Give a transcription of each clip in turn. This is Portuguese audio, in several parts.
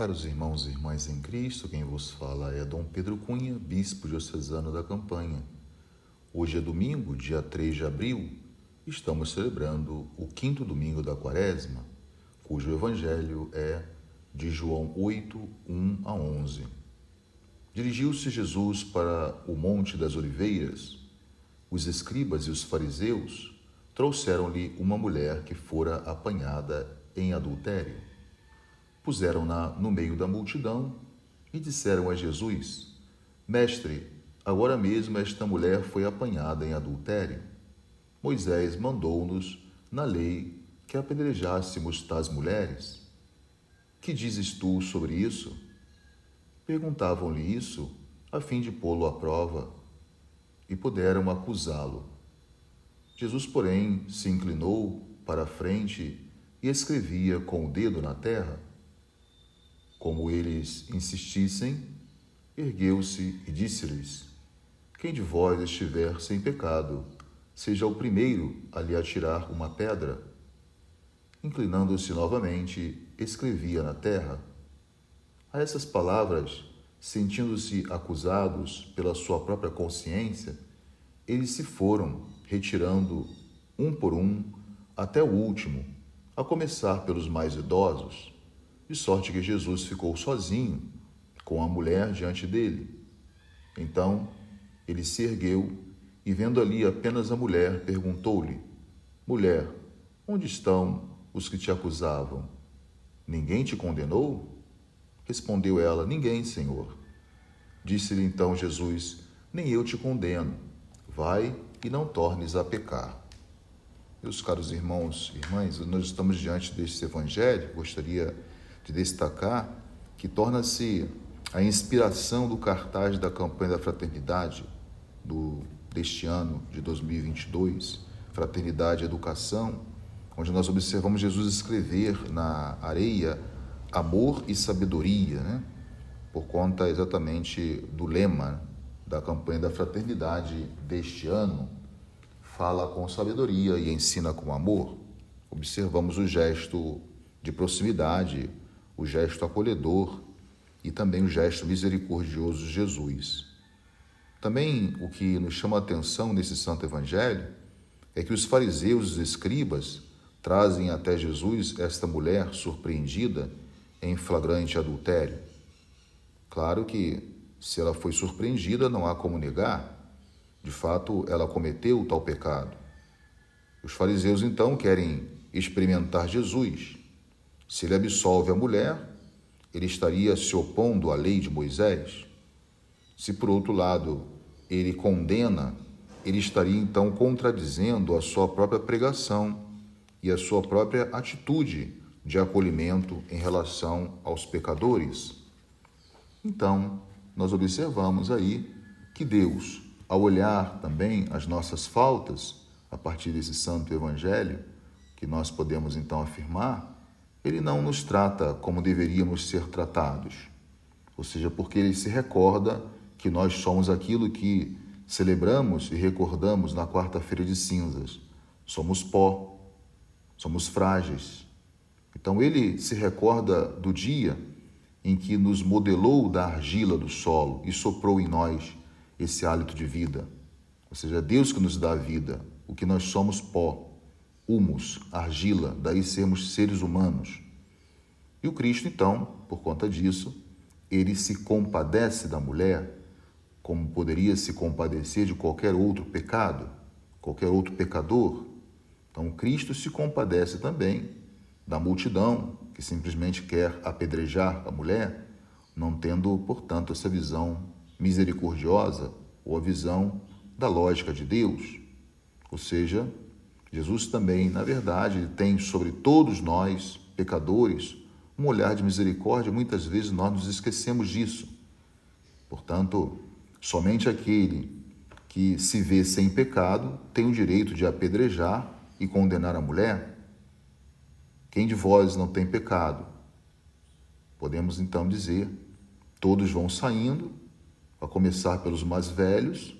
Caros irmãos e irmãs em Cristo, quem vos fala é Dom Pedro Cunha, bispo diocesano da Campanha. Hoje é domingo, dia 3 de abril, estamos celebrando o quinto domingo da Quaresma, cujo evangelho é de João 8, 1 a 11. Dirigiu-se Jesus para o Monte das Oliveiras. Os escribas e os fariseus trouxeram-lhe uma mulher que fora apanhada em adultério puseram-na no meio da multidão e disseram a Jesus: Mestre, agora mesmo esta mulher foi apanhada em adultério. Moisés mandou-nos, na lei, que apedrejássemos tais mulheres. Que dizes tu sobre isso? Perguntavam-lhe isso a fim de pô-lo à prova e puderam acusá-lo. Jesus, porém, se inclinou para a frente e escrevia com o dedo na terra. Como eles insistissem, ergueu-se e disse-lhes: Quem de vós estiver sem pecado, seja o primeiro a lhe atirar uma pedra. Inclinando-se novamente, escrevia na terra. A essas palavras, sentindo-se acusados pela sua própria consciência, eles se foram, retirando um por um até o último, a começar pelos mais idosos de sorte que Jesus ficou sozinho com a mulher diante dele. Então ele se ergueu e, vendo ali apenas a mulher, perguntou-lhe: Mulher, onde estão os que te acusavam? Ninguém te condenou? Respondeu ela: Ninguém, Senhor. Disse-lhe então Jesus: Nem eu te condeno. Vai e não tornes a pecar. Meus caros irmãos e irmãs, nós estamos diante deste evangelho. Gostaria de destacar que torna-se a inspiração do cartaz da campanha da fraternidade do, deste ano de 2022, Fraternidade e Educação, onde nós observamos Jesus escrever na areia amor e sabedoria, né? por conta exatamente do lema da campanha da fraternidade deste ano, fala com sabedoria e ensina com amor. Observamos o gesto de proximidade, o gesto acolhedor e também o gesto misericordioso de Jesus. Também o que nos chama a atenção nesse santo evangelho é que os fariseus e os escribas trazem até Jesus esta mulher surpreendida em flagrante adultério. Claro que, se ela foi surpreendida, não há como negar. De fato, ela cometeu tal pecado. Os fariseus então querem experimentar Jesus se ele absolve a mulher, ele estaria se opondo à lei de Moisés. Se, por outro lado, ele condena, ele estaria então contradizendo a sua própria pregação e a sua própria atitude de acolhimento em relação aos pecadores. Então, nós observamos aí que Deus, ao olhar também as nossas faltas, a partir desse santo evangelho, que nós podemos então afirmar, ele não nos trata como deveríamos ser tratados. Ou seja, porque ele se recorda que nós somos aquilo que celebramos e recordamos na quarta-feira de cinzas. Somos pó, somos frágeis. Então ele se recorda do dia em que nos modelou da argila do solo e soprou em nós esse hálito de vida. Ou seja, é Deus que nos dá a vida, o que nós somos pó humus, argila, daí sermos seres humanos. E o Cristo, então, por conta disso, ele se compadece da mulher como poderia se compadecer de qualquer outro pecado, qualquer outro pecador. Então, Cristo se compadece também da multidão que simplesmente quer apedrejar a mulher, não tendo, portanto, essa visão misericordiosa ou a visão da lógica de Deus. Ou seja, Jesus também, na verdade, tem sobre todos nós, pecadores, um olhar de misericórdia. Muitas vezes nós nos esquecemos disso. Portanto, somente aquele que se vê sem pecado tem o direito de apedrejar e condenar a mulher. Quem de vós não tem pecado? Podemos então dizer: todos vão saindo, a começar pelos mais velhos,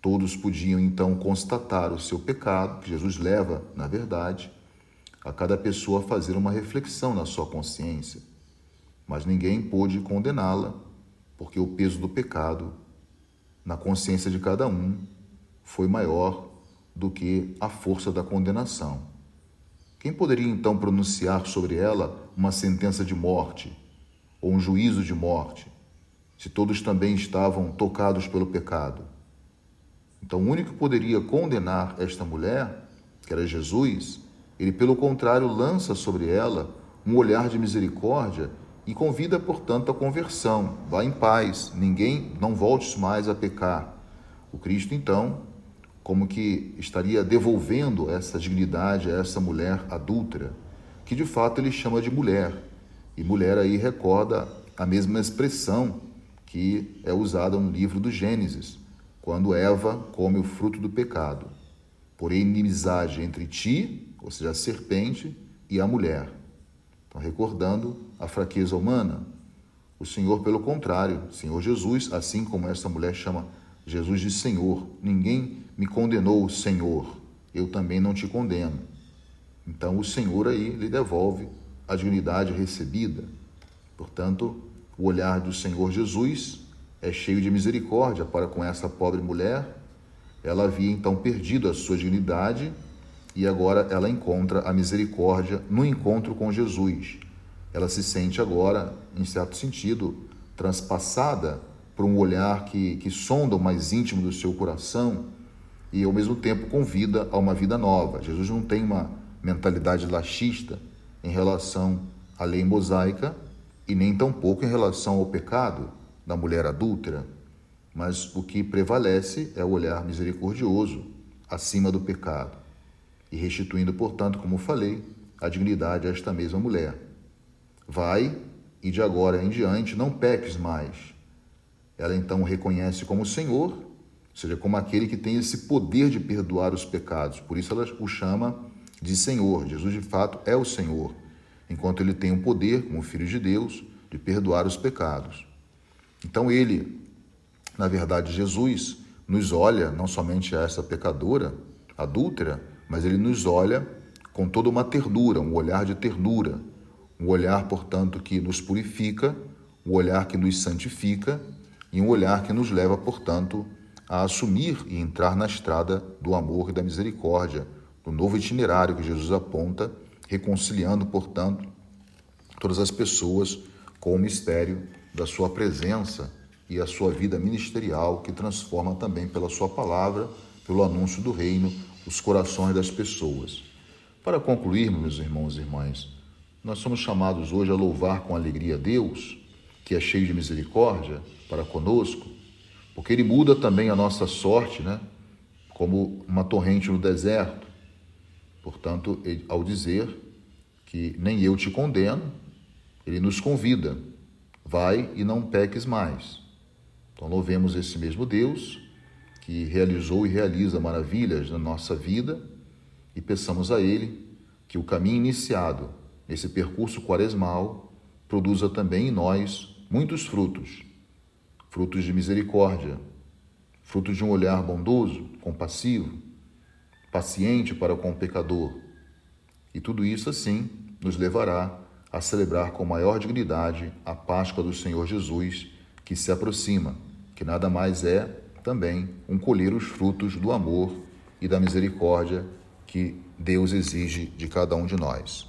Todos podiam então constatar o seu pecado, que Jesus leva, na verdade, a cada pessoa a fazer uma reflexão na sua consciência. mas ninguém pôde condená-la, porque o peso do pecado na consciência de cada um foi maior do que a força da condenação. Quem poderia então pronunciar sobre ela uma sentença de morte ou um juízo de morte, se todos também estavam tocados pelo pecado? Então, o único que poderia condenar esta mulher, que era Jesus, ele, pelo contrário, lança sobre ela um olhar de misericórdia e convida, portanto, a conversão. Vá em paz, ninguém não volte mais a pecar. O Cristo, então, como que estaria devolvendo essa dignidade a essa mulher adúltera, que de fato ele chama de mulher. E mulher aí recorda a mesma expressão que é usada no livro do Gênesis, quando Eva come o fruto do pecado. Porém, inimizade entre ti, ou seja, a serpente, e a mulher. Então, recordando a fraqueza humana, o Senhor, pelo contrário, Senhor Jesus, assim como essa mulher chama Jesus de Senhor, ninguém me condenou, Senhor, eu também não te condeno. Então, o Senhor aí lhe devolve a dignidade recebida. Portanto, o olhar do Senhor Jesus é cheio de misericórdia para com essa pobre mulher. Ela havia então perdido a sua dignidade e agora ela encontra a misericórdia no encontro com Jesus. Ela se sente agora, em certo sentido, transpassada por um olhar que, que sonda o mais íntimo do seu coração e, ao mesmo tempo, convida a uma vida nova. Jesus não tem uma mentalidade laxista em relação à lei mosaica e nem tampouco em relação ao pecado da mulher adúltera, mas o que prevalece é o olhar misericordioso acima do pecado e restituindo, portanto, como falei, a dignidade a esta mesma mulher. Vai e de agora em diante não peques mais. Ela então o reconhece como Senhor, ou seja, como aquele que tem esse poder de perdoar os pecados. Por isso ela o chama de Senhor. Jesus de fato é o Senhor, enquanto ele tem o poder, como filho de Deus, de perdoar os pecados. Então ele, na verdade, Jesus nos olha não somente a essa pecadora adúltera, mas ele nos olha com toda uma ternura, um olhar de ternura, um olhar, portanto, que nos purifica, um olhar que nos santifica e um olhar que nos leva, portanto, a assumir e entrar na estrada do amor e da misericórdia, do novo itinerário que Jesus aponta, reconciliando, portanto, todas as pessoas com o mistério da sua presença e a sua vida ministerial, que transforma também pela sua palavra, pelo anúncio do reino, os corações das pessoas. Para concluirmos, meus irmãos e irmãs, nós somos chamados hoje a louvar com alegria a Deus, que é cheio de misericórdia para conosco, porque Ele muda também a nossa sorte, né? Como uma torrente no deserto. Portanto, ao dizer que nem eu te condeno, Ele nos convida vai e não peques mais. Então, louvemos esse mesmo Deus que realizou e realiza maravilhas na nossa vida e peçamos a Ele que o caminho iniciado nesse percurso quaresmal produza também em nós muitos frutos frutos de misericórdia, frutos de um olhar bondoso, compassivo, paciente para com o pecador. E tudo isso, assim, nos levará a celebrar com maior dignidade a Páscoa do Senhor Jesus, que se aproxima, que nada mais é também um colher os frutos do amor e da misericórdia que Deus exige de cada um de nós.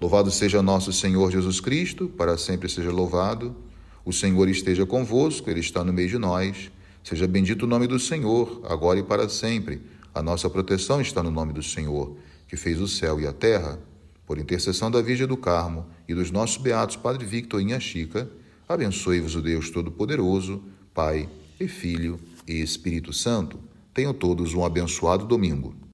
Louvado seja nosso Senhor Jesus Cristo, para sempre seja louvado. O Senhor esteja convosco, Ele está no meio de nós. Seja bendito o nome do Senhor, agora e para sempre. A nossa proteção está no nome do Senhor, que fez o céu e a terra por intercessão da Virgem do Carmo e dos nossos beatos Padre Victor e Inha Chica, abençoe-vos o Deus Todo-Poderoso, Pai e Filho e Espírito Santo. Tenham todos um abençoado domingo.